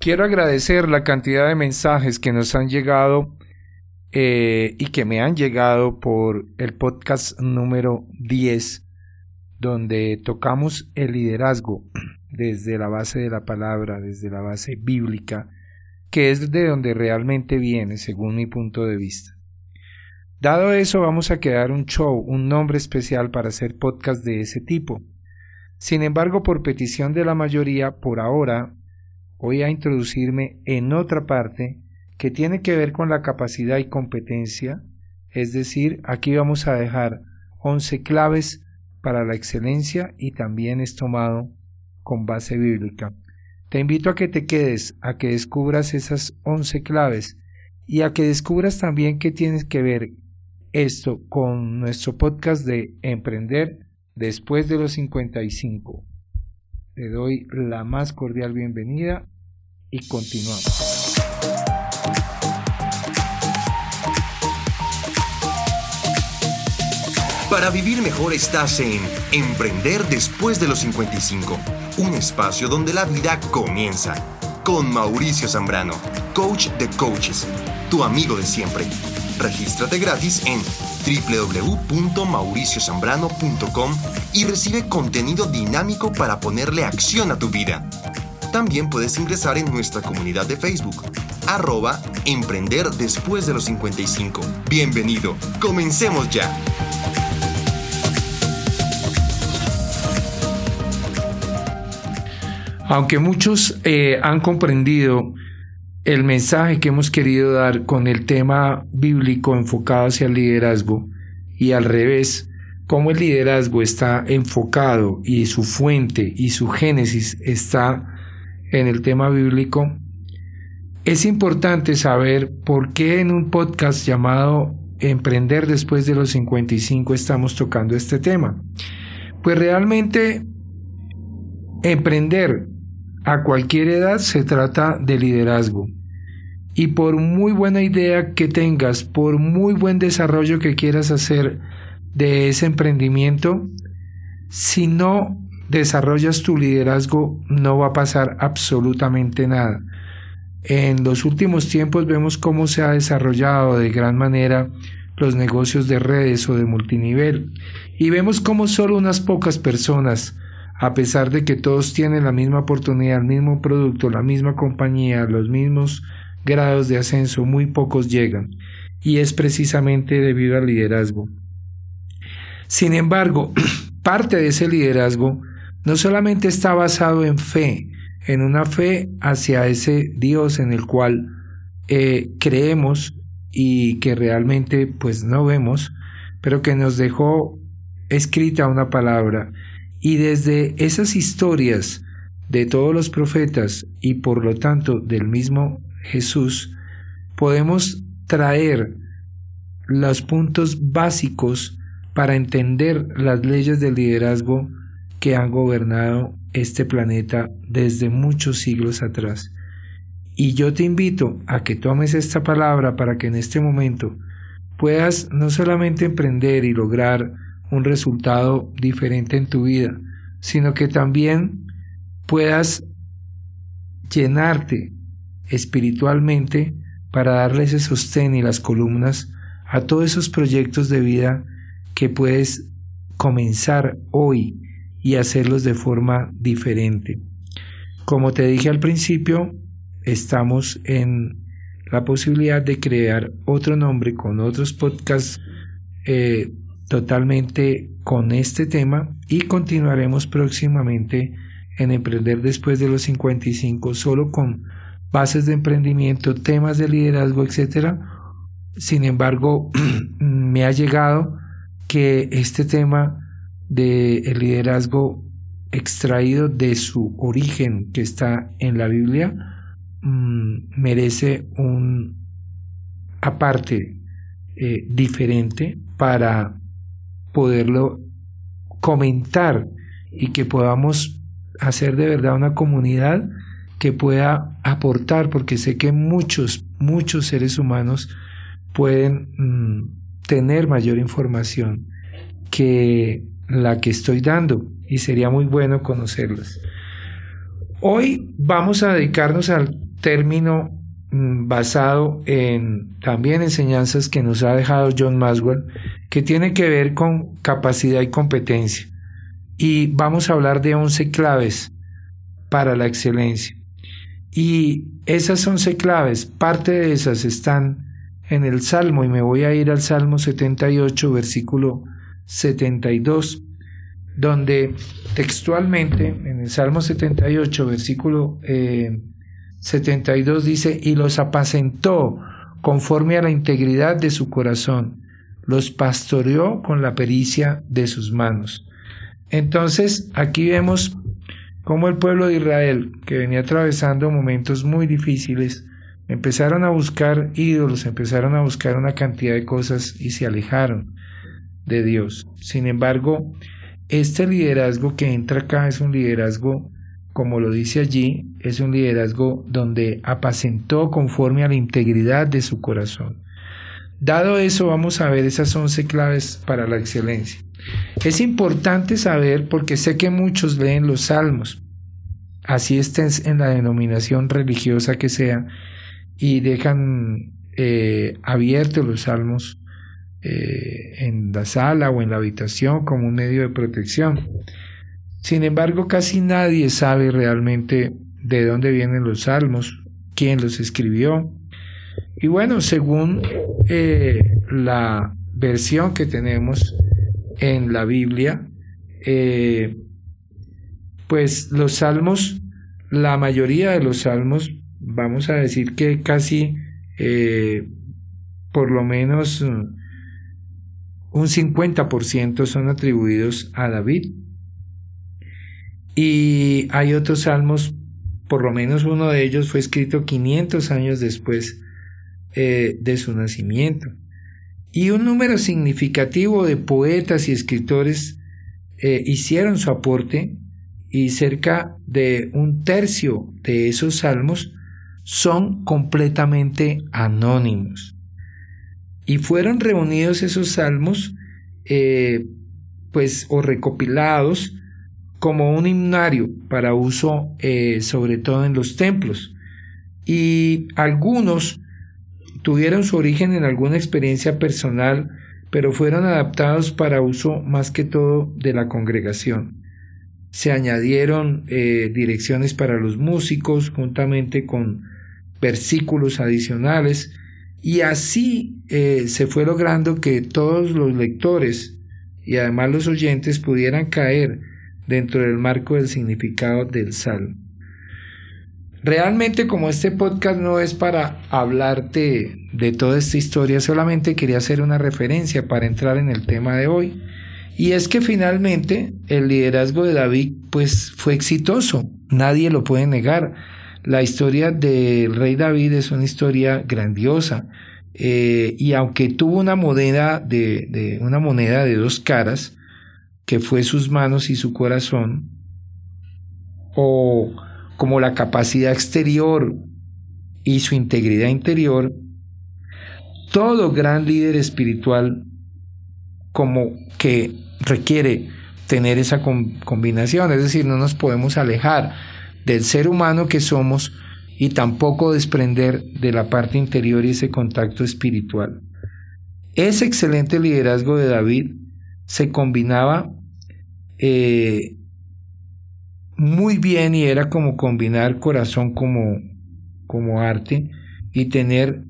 Quiero agradecer la cantidad de mensajes que nos han llegado eh, y que me han llegado por el podcast número 10, donde tocamos el liderazgo desde la base de la palabra, desde la base bíblica, que es de donde realmente viene, según mi punto de vista. Dado eso, vamos a crear un show, un nombre especial para hacer podcast de ese tipo. Sin embargo, por petición de la mayoría, por ahora, voy a introducirme en otra parte que tiene que ver con la capacidad y competencia, es decir, aquí vamos a dejar 11 claves para la excelencia y también es tomado con base bíblica. Te invito a que te quedes, a que descubras esas once claves y a que descubras también qué tienes que ver esto con nuestro podcast de Emprender después de los 55. Te doy la más cordial bienvenida y continuamos. Para vivir mejor estás en Emprender después de los 55, un espacio donde la vida comienza. Con Mauricio Zambrano, coach de coaches, tu amigo de siempre. Regístrate gratis en www.mauriciozambrano.com y recibe contenido dinámico para ponerle acción a tu vida. También puedes ingresar en nuestra comunidad de Facebook, arroba Emprender después de los 55. Bienvenido, comencemos ya. Aunque muchos eh, han comprendido el mensaje que hemos querido dar con el tema bíblico enfocado hacia el liderazgo y al revés, cómo el liderazgo está enfocado y su fuente y su génesis está en el tema bíblico, es importante saber por qué en un podcast llamado Emprender después de los 55 estamos tocando este tema. Pues realmente emprender a cualquier edad se trata de liderazgo. Y por muy buena idea que tengas, por muy buen desarrollo que quieras hacer de ese emprendimiento, si no desarrollas tu liderazgo no va a pasar absolutamente nada. En los últimos tiempos vemos cómo se ha desarrollado de gran manera los negocios de redes o de multinivel y vemos cómo solo unas pocas personas a pesar de que todos tienen la misma oportunidad, el mismo producto, la misma compañía, los mismos grados de ascenso, muy pocos llegan, y es precisamente debido al liderazgo. Sin embargo, parte de ese liderazgo no solamente está basado en fe, en una fe hacia ese Dios en el cual eh, creemos y que realmente pues no vemos, pero que nos dejó escrita una palabra y desde esas historias de todos los profetas y por lo tanto del mismo Jesús, podemos traer los puntos básicos para entender las leyes del liderazgo que han gobernado este planeta desde muchos siglos atrás. Y yo te invito a que tomes esta palabra para que en este momento puedas no solamente emprender y lograr un resultado diferente en tu vida, sino que también puedas llenarte espiritualmente para darle ese sostén y las columnas a todos esos proyectos de vida que puedes comenzar hoy y hacerlos de forma diferente. Como te dije al principio, estamos en la posibilidad de crear otro nombre con otros podcasts eh, totalmente con este tema y continuaremos próximamente en Emprender después de los 55 solo con bases de emprendimiento, temas de liderazgo, etcétera. Sin embargo, me ha llegado que este tema de el liderazgo extraído de su origen que está en la Biblia mm, merece un aparte eh, diferente para poderlo comentar y que podamos hacer de verdad una comunidad que pueda aportar, porque sé que muchos, muchos seres humanos pueden mm, tener mayor información que la que estoy dando y sería muy bueno conocerlas. Hoy vamos a dedicarnos al término mm, basado en también enseñanzas que nos ha dejado John Maswell, que tiene que ver con capacidad y competencia. Y vamos a hablar de 11 claves para la excelencia. Y esas 11 claves, parte de esas están en el Salmo, y me voy a ir al Salmo 78, versículo 72, donde textualmente en el Salmo 78, versículo 72 eh, dice, y los apacentó conforme a la integridad de su corazón, los pastoreó con la pericia de sus manos. Entonces, aquí vemos cómo el pueblo de Israel, que venía atravesando momentos muy difíciles, empezaron a buscar ídolos, empezaron a buscar una cantidad de cosas y se alejaron de Dios. Sin embargo, este liderazgo que entra acá es un liderazgo, como lo dice allí, es un liderazgo donde apacentó conforme a la integridad de su corazón. Dado eso, vamos a ver esas once claves para la excelencia. Es importante saber, porque sé que muchos leen los salmos, así estén en la denominación religiosa que sea, y dejan eh, abiertos los salmos eh, en la sala o en la habitación como un medio de protección. Sin embargo, casi nadie sabe realmente de dónde vienen los salmos, quién los escribió. Y bueno, según eh, la versión que tenemos en la Biblia, eh, pues los salmos, la mayoría de los salmos, vamos a decir que casi por lo menos un 50% son atribuidos a David. Y hay otros salmos, por lo menos uno de ellos fue escrito 500 años después eh, de su nacimiento. Y un número significativo de poetas y escritores eh, hicieron su aporte y cerca de un tercio de esos salmos son completamente anónimos. Y fueron reunidos esos salmos, eh, pues, o recopilados como un himnario para uso sobre todo en los templos. Y algunos tuvieron su origen en alguna experiencia personal, pero fueron adaptados para uso más que todo de la congregación. Se añadieron eh, direcciones para los músicos juntamente con versículos adicionales y así eh, se fue logrando que todos los lectores y además los oyentes pudieran caer dentro del marco del significado del salmo. Realmente como este podcast no es para hablarte de toda esta historia, solamente quería hacer una referencia para entrar en el tema de hoy. Y es que finalmente el liderazgo de David pues fue exitoso, nadie lo puede negar. La historia del rey David es una historia grandiosa. Eh, y aunque tuvo una moneda de, una moneda de dos caras, que fue sus manos y su corazón, o como la capacidad exterior y su integridad interior, todo gran líder espiritual como que requiere tener esa combinación, es decir, no nos podemos alejar del ser humano que somos y tampoco desprender de la parte interior y ese contacto espiritual. Ese excelente liderazgo de David se combinaba eh, muy bien y era como combinar corazón como, como arte y tener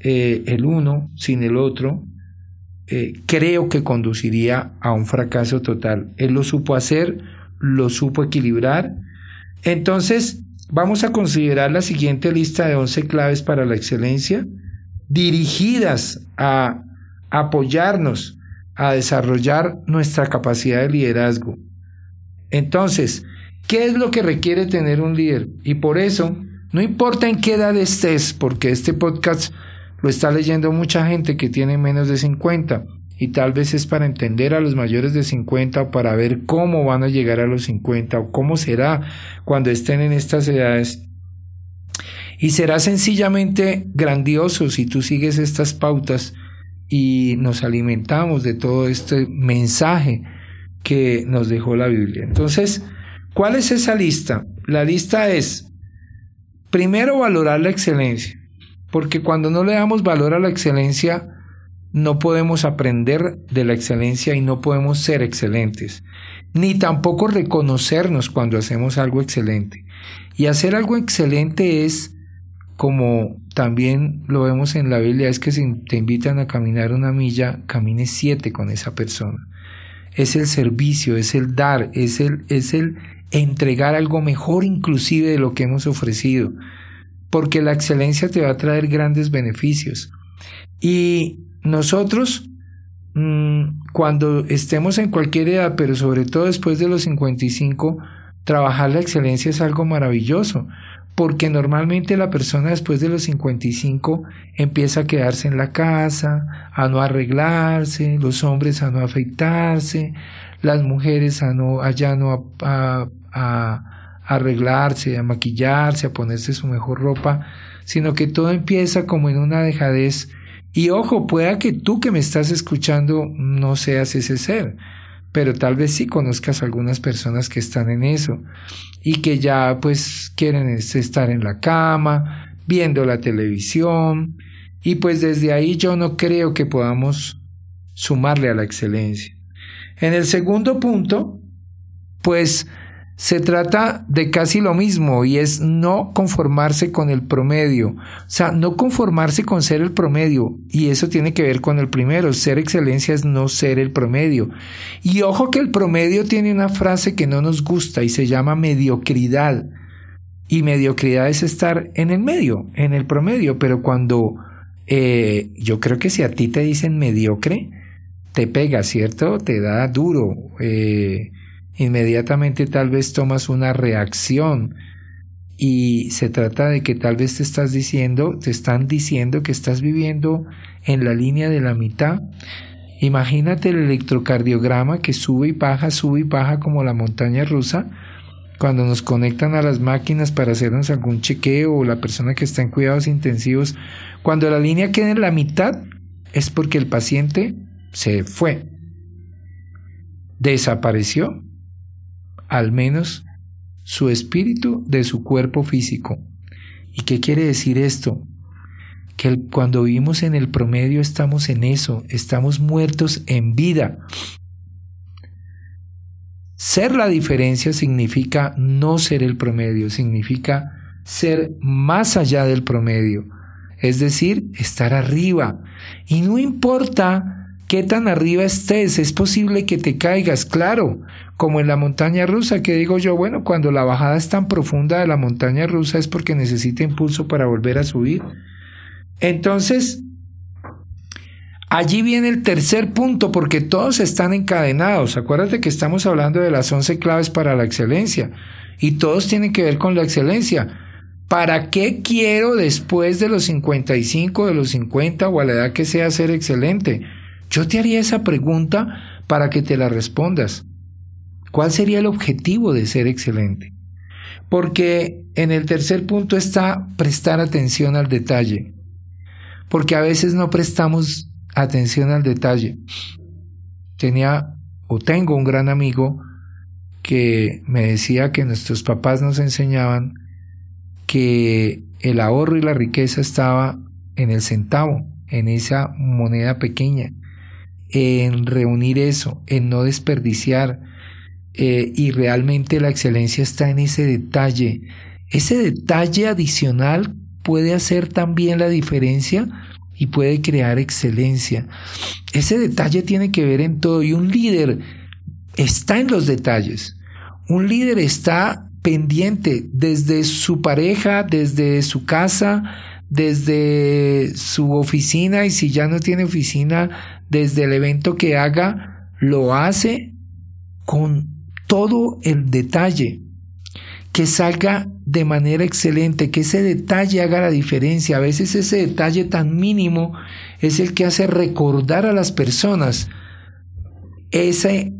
eh, el uno sin el otro, eh, creo que conduciría a un fracaso total. Él lo supo hacer, lo supo equilibrar entonces, vamos a considerar la siguiente lista de 11 claves para la excelencia dirigidas a apoyarnos a desarrollar nuestra capacidad de liderazgo. Entonces, ¿qué es lo que requiere tener un líder? Y por eso, no importa en qué edad estés, porque este podcast lo está leyendo mucha gente que tiene menos de 50 y tal vez es para entender a los mayores de 50 o para ver cómo van a llegar a los 50 o cómo será cuando estén en estas edades. Y será sencillamente grandioso si tú sigues estas pautas y nos alimentamos de todo este mensaje que nos dejó la Biblia. Entonces, ¿cuál es esa lista? La lista es, Primero, valorar la excelencia, porque cuando no le damos valor a la excelencia, no podemos aprender de la excelencia y no podemos ser excelentes, ni tampoco reconocernos cuando hacemos algo excelente. Y hacer algo excelente es, como también lo vemos en la Biblia, es que si te invitan a caminar una milla, camines siete con esa persona. Es el servicio, es el dar, es el, es el entregar algo mejor inclusive de lo que hemos ofrecido, porque la excelencia te va a traer grandes beneficios. Y nosotros, mm, cuando estemos en cualquier edad, pero sobre todo después de los 55, trabajar la excelencia es algo maravilloso, porque normalmente la persona después de los 55 empieza a quedarse en la casa, a no arreglarse, los hombres a no afeitarse, las mujeres a no, allá no arreglarse, a maquillarse, a ponerse su mejor ropa, sino que todo empieza como en una dejadez. Y ojo, pueda que tú que me estás escuchando no seas ese ser, pero tal vez sí conozcas algunas personas que están en eso y que ya pues quieren estar en la cama, viendo la televisión, y pues desde ahí yo no creo que podamos sumarle a la excelencia. En el segundo punto, pues se trata de casi lo mismo y es no conformarse con el promedio. O sea, no conformarse con ser el promedio. Y eso tiene que ver con el primero. Ser excelencia es no ser el promedio. Y ojo que el promedio tiene una frase que no nos gusta y se llama mediocridad. Y mediocridad es estar en el medio, en el promedio. Pero cuando eh, yo creo que si a ti te dicen mediocre, te pega, ¿cierto? Te da duro. Eh, inmediatamente tal vez tomas una reacción y se trata de que tal vez te estás diciendo, te están diciendo que estás viviendo en la línea de la mitad. Imagínate el electrocardiograma que sube y baja, sube y baja como la montaña rusa. Cuando nos conectan a las máquinas para hacernos algún chequeo o la persona que está en cuidados intensivos, cuando la línea queda en la mitad es porque el paciente se fue, desapareció al menos su espíritu de su cuerpo físico. ¿Y qué quiere decir esto? Que cuando vivimos en el promedio estamos en eso, estamos muertos en vida. Ser la diferencia significa no ser el promedio, significa ser más allá del promedio, es decir, estar arriba. Y no importa qué tan arriba estés, es posible que te caigas, claro, como en la montaña rusa, que digo yo, bueno, cuando la bajada es tan profunda de la montaña rusa es porque necesita impulso para volver a subir. Entonces, allí viene el tercer punto, porque todos están encadenados. Acuérdate que estamos hablando de las once claves para la excelencia, y todos tienen que ver con la excelencia. ¿Para qué quiero después de los 55, de los 50 o a la edad que sea ser excelente? Yo te haría esa pregunta para que te la respondas. ¿Cuál sería el objetivo de ser excelente? Porque en el tercer punto está prestar atención al detalle. Porque a veces no prestamos atención al detalle. Tenía o tengo un gran amigo que me decía que nuestros papás nos enseñaban que el ahorro y la riqueza estaba en el centavo, en esa moneda pequeña, en reunir eso, en no desperdiciar, eh, y realmente la excelencia está en ese detalle. Ese detalle adicional puede hacer también la diferencia y puede crear excelencia. Ese detalle tiene que ver en todo y un líder está en los detalles. Un líder está pendiente desde su pareja, desde su casa, desde su oficina y si ya no tiene oficina, desde el evento que haga, lo hace con todo el detalle, que salga de manera excelente, que ese detalle haga la diferencia. A veces ese detalle tan mínimo es el que hace recordar a las personas ese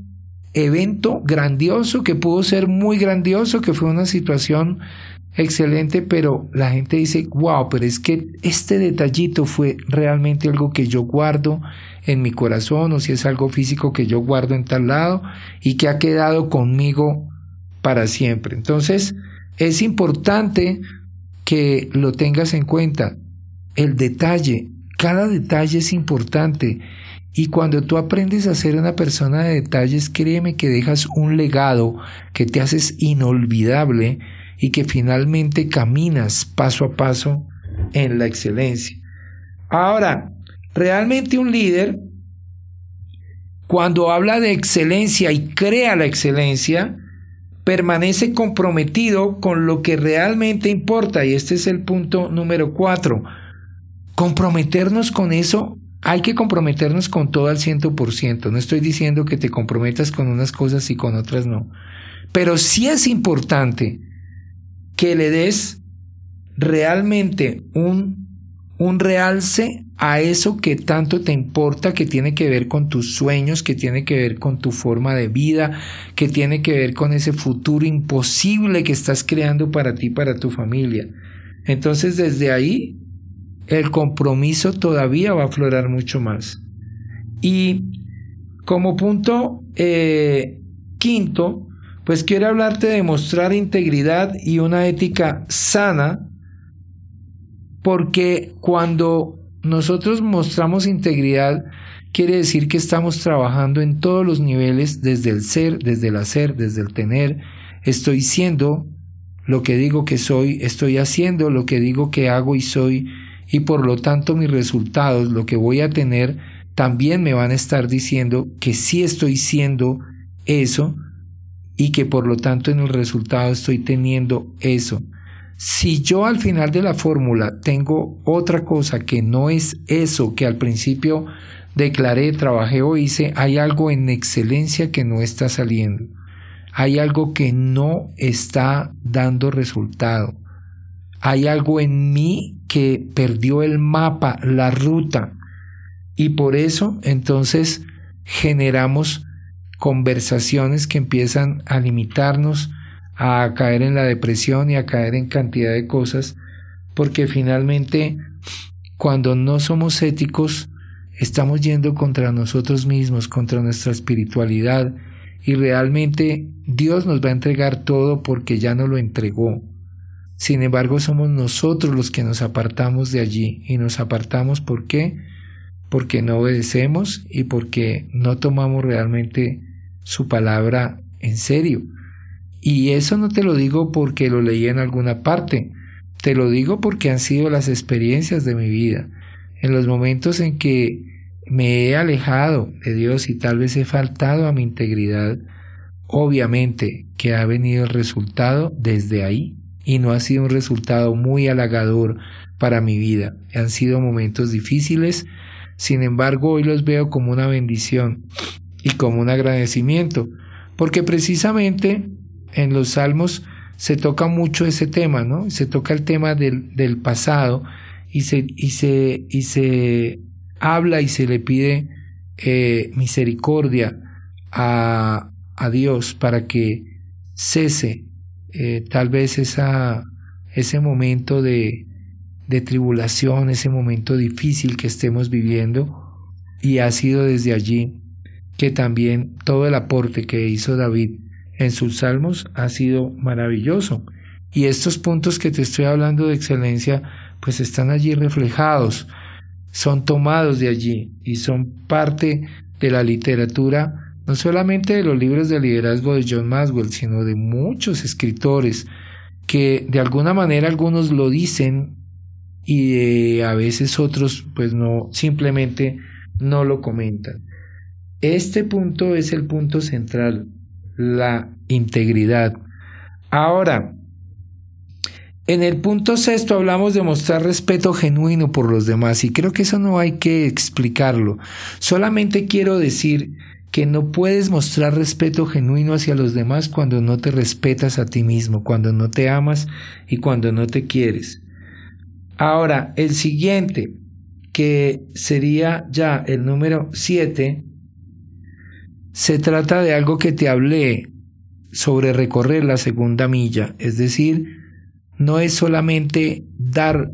evento grandioso que pudo ser muy grandioso, que fue una situación excelente, pero la gente dice, wow, pero es que este detallito fue realmente algo que yo guardo en mi corazón o si es algo físico que yo guardo en tal lado y que ha quedado conmigo para siempre. Entonces, es importante que lo tengas en cuenta. El detalle, cada detalle es importante. Y cuando tú aprendes a ser una persona de detalles, créeme que dejas un legado que te haces inolvidable y que finalmente caminas paso a paso en la excelencia. Ahora, realmente un líder, cuando habla de excelencia y crea la excelencia, permanece comprometido con lo que realmente importa. Y este es el punto número cuatro. Comprometernos con eso, hay que comprometernos con todo al ciento por ciento. No estoy diciendo que te comprometas con unas cosas y con otras no. Pero sí es importante que le des realmente un, un realce a eso que tanto te importa, que tiene que ver con tus sueños, que tiene que ver con tu forma de vida, que tiene que ver con ese futuro imposible que estás creando para ti, para tu familia. Entonces desde ahí el compromiso todavía va a aflorar mucho más. Y como punto eh, quinto, pues quiero hablarte de mostrar integridad y una ética sana, porque cuando nosotros mostramos integridad, quiere decir que estamos trabajando en todos los niveles, desde el ser, desde el hacer, desde el tener. Estoy siendo lo que digo que soy, estoy haciendo lo que digo que hago y soy, y por lo tanto mis resultados, lo que voy a tener, también me van a estar diciendo que sí estoy siendo eso y que por lo tanto en el resultado estoy teniendo eso. Si yo al final de la fórmula tengo otra cosa que no es eso que al principio declaré, trabajé o hice, hay algo en excelencia que no está saliendo. Hay algo que no está dando resultado. Hay algo en mí que perdió el mapa, la ruta. Y por eso entonces generamos conversaciones que empiezan a limitarnos, a caer en la depresión y a caer en cantidad de cosas, porque finalmente cuando no somos éticos, estamos yendo contra nosotros mismos, contra nuestra espiritualidad, y realmente Dios nos va a entregar todo porque ya no lo entregó. Sin embargo, somos nosotros los que nos apartamos de allí, y nos apartamos ¿por qué? Porque no obedecemos y porque no tomamos realmente su palabra en serio. Y eso no te lo digo porque lo leí en alguna parte, te lo digo porque han sido las experiencias de mi vida. En los momentos en que me he alejado de Dios y tal vez he faltado a mi integridad, obviamente que ha venido el resultado desde ahí y no ha sido un resultado muy halagador para mi vida. Han sido momentos difíciles, sin embargo hoy los veo como una bendición y como un agradecimiento, porque precisamente en los salmos se toca mucho ese tema, ¿no? Se toca el tema del, del pasado y se, y, se, y se habla y se le pide eh, misericordia a, a, Dios para que cese eh, tal vez esa, ese momento de, de tribulación, ese momento difícil que estemos viviendo y ha sido desde allí que también todo el aporte que hizo David en sus salmos ha sido maravilloso. Y estos puntos que te estoy hablando de excelencia, pues están allí reflejados, son tomados de allí y son parte de la literatura, no solamente de los libros de liderazgo de John Maswell, sino de muchos escritores que de alguna manera algunos lo dicen y a veces otros pues no, simplemente no lo comentan. Este punto es el punto central la integridad. Ahora, en el punto sexto hablamos de mostrar respeto genuino por los demás y creo que eso no hay que explicarlo. Solamente quiero decir que no puedes mostrar respeto genuino hacia los demás cuando no te respetas a ti mismo, cuando no te amas y cuando no te quieres. Ahora, el siguiente, que sería ya el número siete, se trata de algo que te hablé sobre recorrer la segunda milla, es decir, no es solamente dar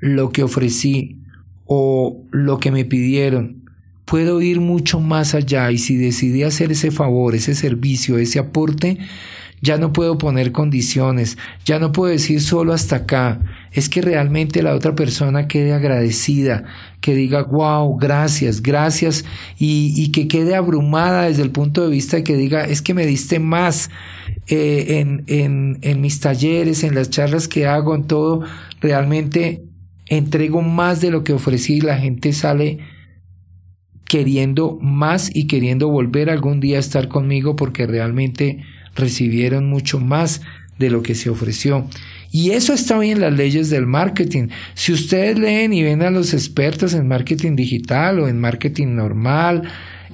lo que ofrecí o lo que me pidieron, puedo ir mucho más allá y si decidí hacer ese favor, ese servicio, ese aporte, ya no puedo poner condiciones, ya no puedo decir solo hasta acá, es que realmente la otra persona quede agradecida, que diga, wow, gracias, gracias, y, y que quede abrumada desde el punto de vista de que diga, es que me diste más eh, en, en, en mis talleres, en las charlas que hago, en todo, realmente entrego más de lo que ofrecí y la gente sale queriendo más y queriendo volver algún día a estar conmigo porque realmente recibieron mucho más de lo que se ofreció. Y eso está bien en las leyes del marketing. Si ustedes leen y ven a los expertos en marketing digital o en marketing normal,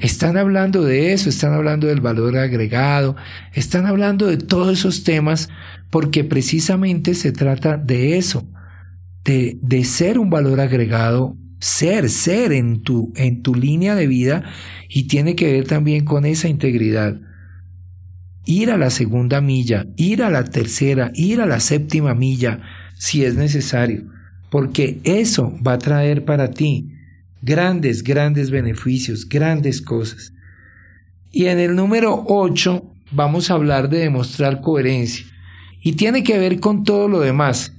están hablando de eso, están hablando del valor agregado, están hablando de todos esos temas porque precisamente se trata de eso, de, de ser un valor agregado ser, ser en tu, en tu línea de vida y tiene que ver también con esa integridad. Ir a la segunda milla, ir a la tercera, ir a la séptima milla, si es necesario, porque eso va a traer para ti grandes, grandes beneficios, grandes cosas. Y en el número 8 vamos a hablar de demostrar coherencia. Y tiene que ver con todo lo demás.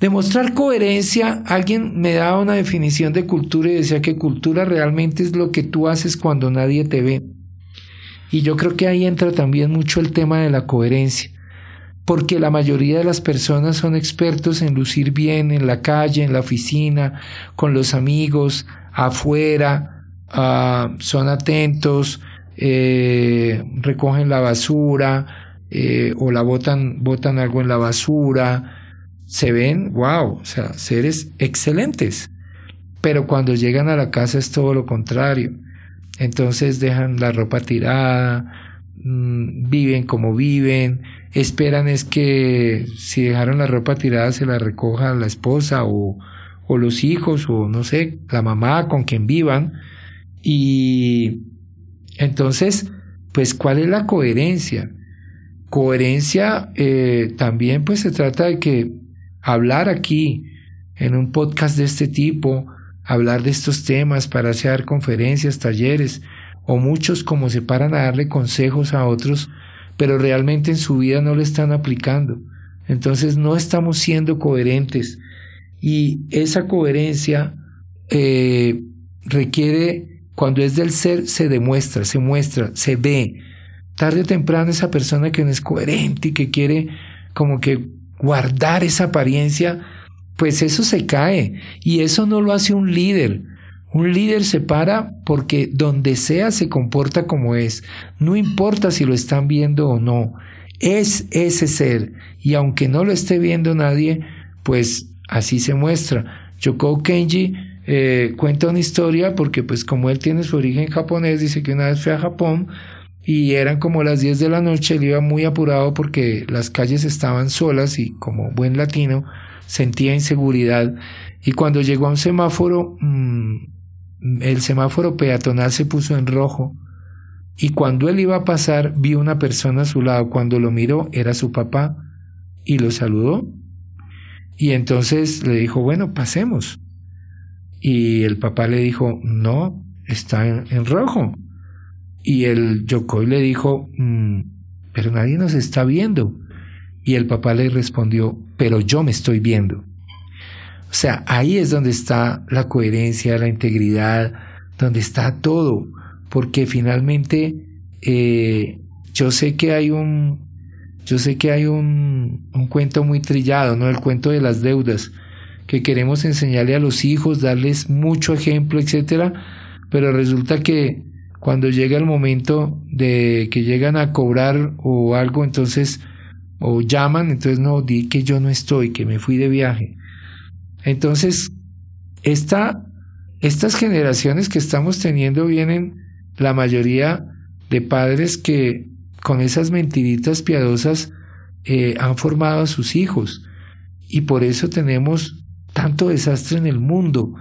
Demostrar coherencia, alguien me daba una definición de cultura y decía que cultura realmente es lo que tú haces cuando nadie te ve. Y yo creo que ahí entra también mucho el tema de la coherencia, porque la mayoría de las personas son expertos en lucir bien en la calle, en la oficina, con los amigos, afuera, ah, son atentos, eh, recogen la basura eh, o la botan, botan algo en la basura, se ven, wow, o sea, seres excelentes. Pero cuando llegan a la casa es todo lo contrario. Entonces dejan la ropa tirada, mm, viven como viven, esperan es que si dejaron la ropa tirada se la recoja la esposa o, o los hijos o no sé, la mamá con quien vivan. Y entonces, pues, ¿cuál es la coherencia? Coherencia eh, también pues se trata de que hablar aquí en un podcast de este tipo, hablar de estos temas para hacer conferencias, talleres, o muchos como se paran a darle consejos a otros, pero realmente en su vida no lo están aplicando. Entonces no estamos siendo coherentes y esa coherencia eh, requiere, cuando es del ser, se demuestra, se muestra, se ve. Tarde o temprano esa persona que no es coherente y que quiere como que guardar esa apariencia, pues eso se cae y eso no lo hace un líder. Un líder se para porque donde sea se comporta como es, no importa si lo están viendo o no, es ese ser y aunque no lo esté viendo nadie, pues así se muestra. Yoko Kenji eh, cuenta una historia porque pues como él tiene su origen japonés, dice que una vez fue a Japón y eran como las 10 de la noche, él iba muy apurado porque las calles estaban solas y como buen latino sentía inseguridad y cuando llegó a un semáforo, mm, el semáforo peatonal se puso en rojo y cuando él iba a pasar vio una persona a su lado, cuando lo miró era su papá y lo saludó y entonces le dijo, bueno, pasemos. Y el papá le dijo, no, está en rojo. Y el Yokoi le dijo, mm, pero nadie nos está viendo. Y el papá le respondió, pero yo me estoy viendo. O sea, ahí es donde está la coherencia, la integridad, donde está todo. Porque finalmente eh, yo sé que hay un, yo sé que hay un, un cuento muy trillado, ¿no? El cuento de las deudas, que queremos enseñarle a los hijos, darles mucho ejemplo, etcétera, pero resulta que cuando llega el momento de que llegan a cobrar o algo, entonces, o llaman, entonces no, di que yo no estoy, que me fui de viaje. Entonces, esta, estas generaciones que estamos teniendo vienen la mayoría de padres que con esas mentiritas piadosas eh, han formado a sus hijos. Y por eso tenemos tanto desastre en el mundo.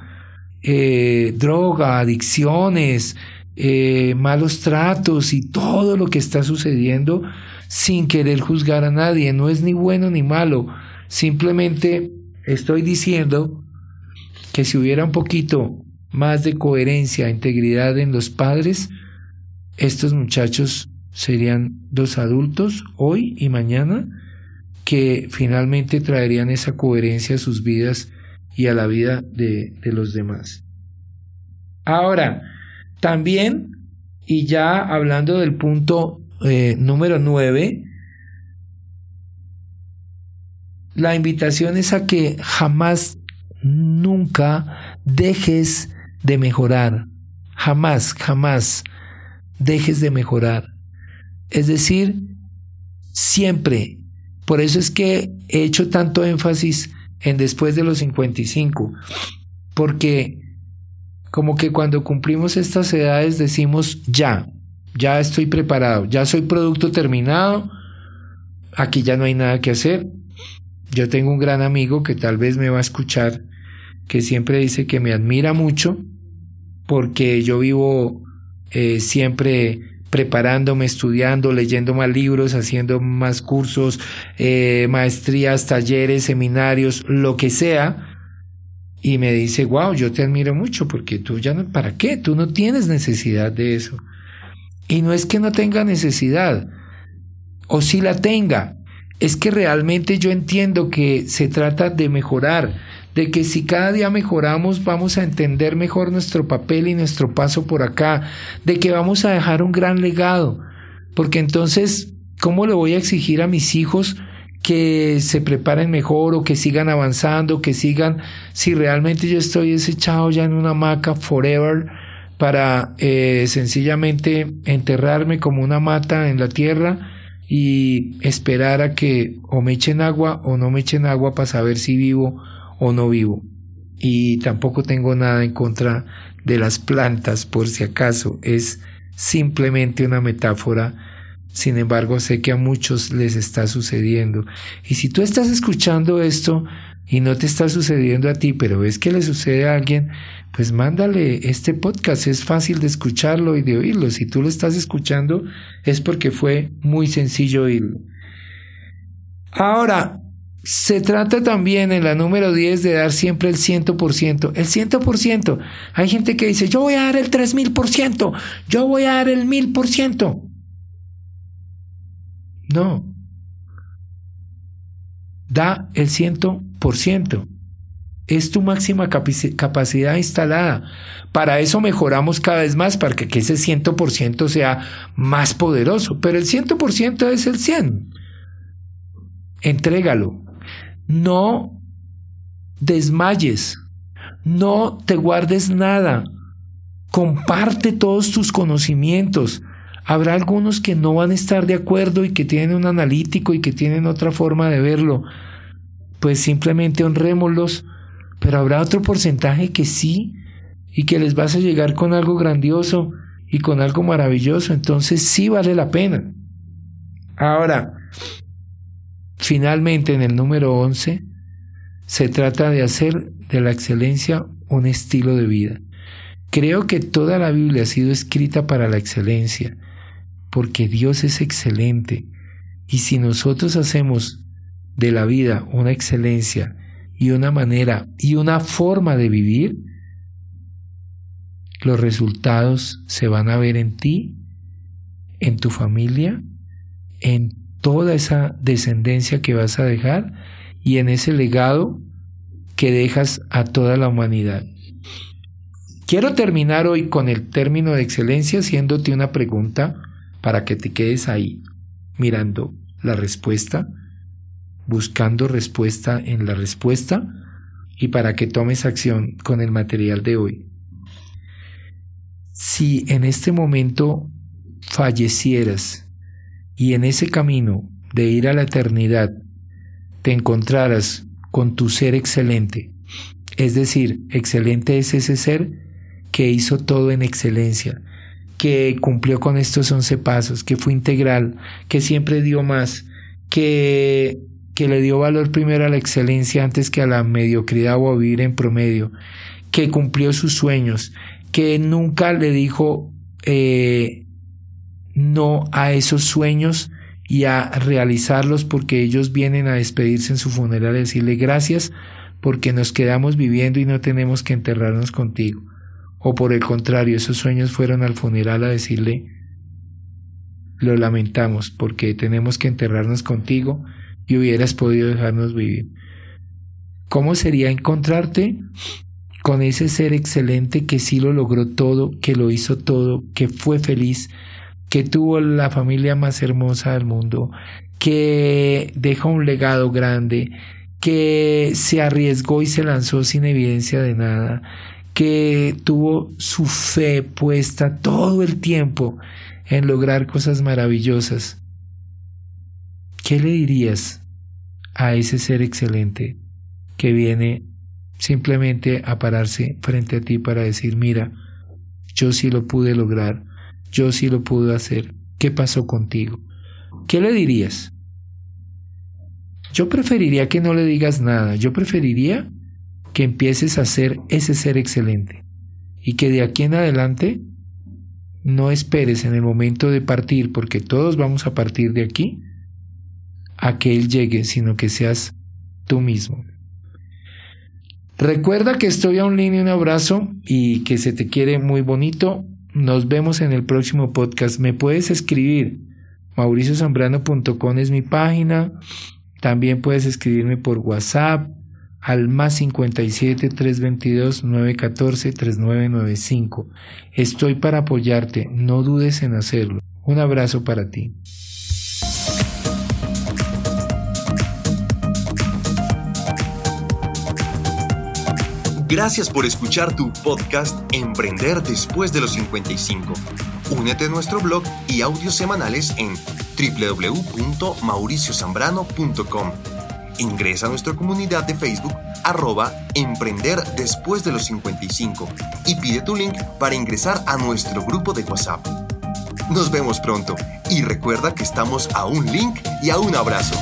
Eh, droga, adicciones, eh, malos tratos y todo lo que está sucediendo sin querer juzgar a nadie. No es ni bueno ni malo. Simplemente estoy diciendo que si hubiera un poquito más de coherencia, integridad en los padres, estos muchachos serían dos adultos hoy y mañana que finalmente traerían esa coherencia a sus vidas y a la vida de, de los demás. Ahora, también, y ya hablando del punto eh, número 9, la invitación es a que jamás, nunca dejes de mejorar. Jamás, jamás dejes de mejorar. Es decir, siempre. Por eso es que he hecho tanto énfasis en después de los 55. Porque como que cuando cumplimos estas edades decimos ya, ya estoy preparado, ya soy producto terminado, aquí ya no hay nada que hacer. Yo tengo un gran amigo que tal vez me va a escuchar, que siempre dice que me admira mucho, porque yo vivo eh, siempre preparándome, estudiando, leyendo más libros, haciendo más cursos, eh, maestrías, talleres, seminarios, lo que sea, y me dice, wow, yo te admiro mucho porque tú ya no, ¿para qué? Tú no tienes necesidad de eso. Y no es que no tenga necesidad, o si la tenga, es que realmente yo entiendo que se trata de mejorar, de que si cada día mejoramos vamos a entender mejor nuestro papel y nuestro paso por acá, de que vamos a dejar un gran legado, porque entonces, ¿cómo le voy a exigir a mis hijos que se preparen mejor o que sigan avanzando, que sigan, si realmente yo estoy echado ya en una hamaca forever para eh, sencillamente enterrarme como una mata en la tierra y esperar a que o me echen agua o no me echen agua para saber si vivo o no vivo. Y tampoco tengo nada en contra de las plantas, por si acaso, es simplemente una metáfora sin embargo, sé que a muchos les está sucediendo. Y si tú estás escuchando esto y no te está sucediendo a ti, pero ves que le sucede a alguien, pues mándale este podcast. Es fácil de escucharlo y de oírlo. Si tú lo estás escuchando, es porque fue muy sencillo oírlo. Ahora, se trata también en la número 10 de dar siempre el 100%. El 100%. Hay gente que dice, yo voy a dar el 3000%, yo voy a dar el 1000%. No. Da el ciento por ciento. Es tu máxima capacidad instalada. Para eso mejoramos cada vez más, para que ese ciento por ciento sea más poderoso. Pero el ciento por ciento es el cien. Entrégalo. No desmayes. No te guardes nada. Comparte todos tus conocimientos. Habrá algunos que no van a estar de acuerdo y que tienen un analítico y que tienen otra forma de verlo. Pues simplemente honrémoslos, pero habrá otro porcentaje que sí y que les vas a llegar con algo grandioso y con algo maravilloso, entonces sí vale la pena. Ahora, finalmente en el número 11, se trata de hacer de la excelencia un estilo de vida. Creo que toda la Biblia ha sido escrita para la excelencia porque Dios es excelente. Y si nosotros hacemos de la vida una excelencia y una manera y una forma de vivir, los resultados se van a ver en ti, en tu familia, en toda esa descendencia que vas a dejar y en ese legado que dejas a toda la humanidad. Quiero terminar hoy con el término de excelencia haciéndote una pregunta para que te quedes ahí mirando la respuesta, buscando respuesta en la respuesta y para que tomes acción con el material de hoy. Si en este momento fallecieras y en ese camino de ir a la eternidad te encontraras con tu ser excelente, es decir, excelente es ese ser que hizo todo en excelencia, que cumplió con estos once pasos, que fue integral, que siempre dio más, que, que le dio valor primero a la excelencia antes que a la mediocridad o a vivir en promedio, que cumplió sus sueños, que nunca le dijo eh, no a esos sueños y a realizarlos porque ellos vienen a despedirse en su funeral y decirle gracias porque nos quedamos viviendo y no tenemos que enterrarnos contigo. O por el contrario, esos sueños fueron al funeral a decirle, lo lamentamos porque tenemos que enterrarnos contigo y hubieras podido dejarnos vivir. ¿Cómo sería encontrarte con ese ser excelente que sí lo logró todo, que lo hizo todo, que fue feliz, que tuvo la familia más hermosa del mundo, que dejó un legado grande, que se arriesgó y se lanzó sin evidencia de nada, que tuvo su fe puesta todo el tiempo en lograr cosas maravillosas. ¿Qué le dirías a ese ser excelente que viene simplemente a pararse frente a ti para decir, mira, yo sí lo pude lograr, yo sí lo pude hacer, ¿qué pasó contigo? ¿Qué le dirías? Yo preferiría que no le digas nada, yo preferiría que empieces a ser ese ser excelente y que de aquí en adelante no esperes en el momento de partir, porque todos vamos a partir de aquí, a que Él llegue, sino que seas tú mismo. Recuerda que estoy a un línea, un abrazo y que se te quiere muy bonito. Nos vemos en el próximo podcast. Me puedes escribir. mauriciozambrano.com es mi página. También puedes escribirme por WhatsApp al más 57 322 914 3995. Estoy para apoyarte. No dudes en hacerlo. Un abrazo para ti. Gracias por escuchar tu podcast Emprender después de los 55. Únete a nuestro blog y audios semanales en www.mauriciozambrano.com. Ingresa a nuestra comunidad de Facebook arroba Emprender después de los 55 y pide tu link para ingresar a nuestro grupo de WhatsApp. Nos vemos pronto y recuerda que estamos a un link y a un abrazo.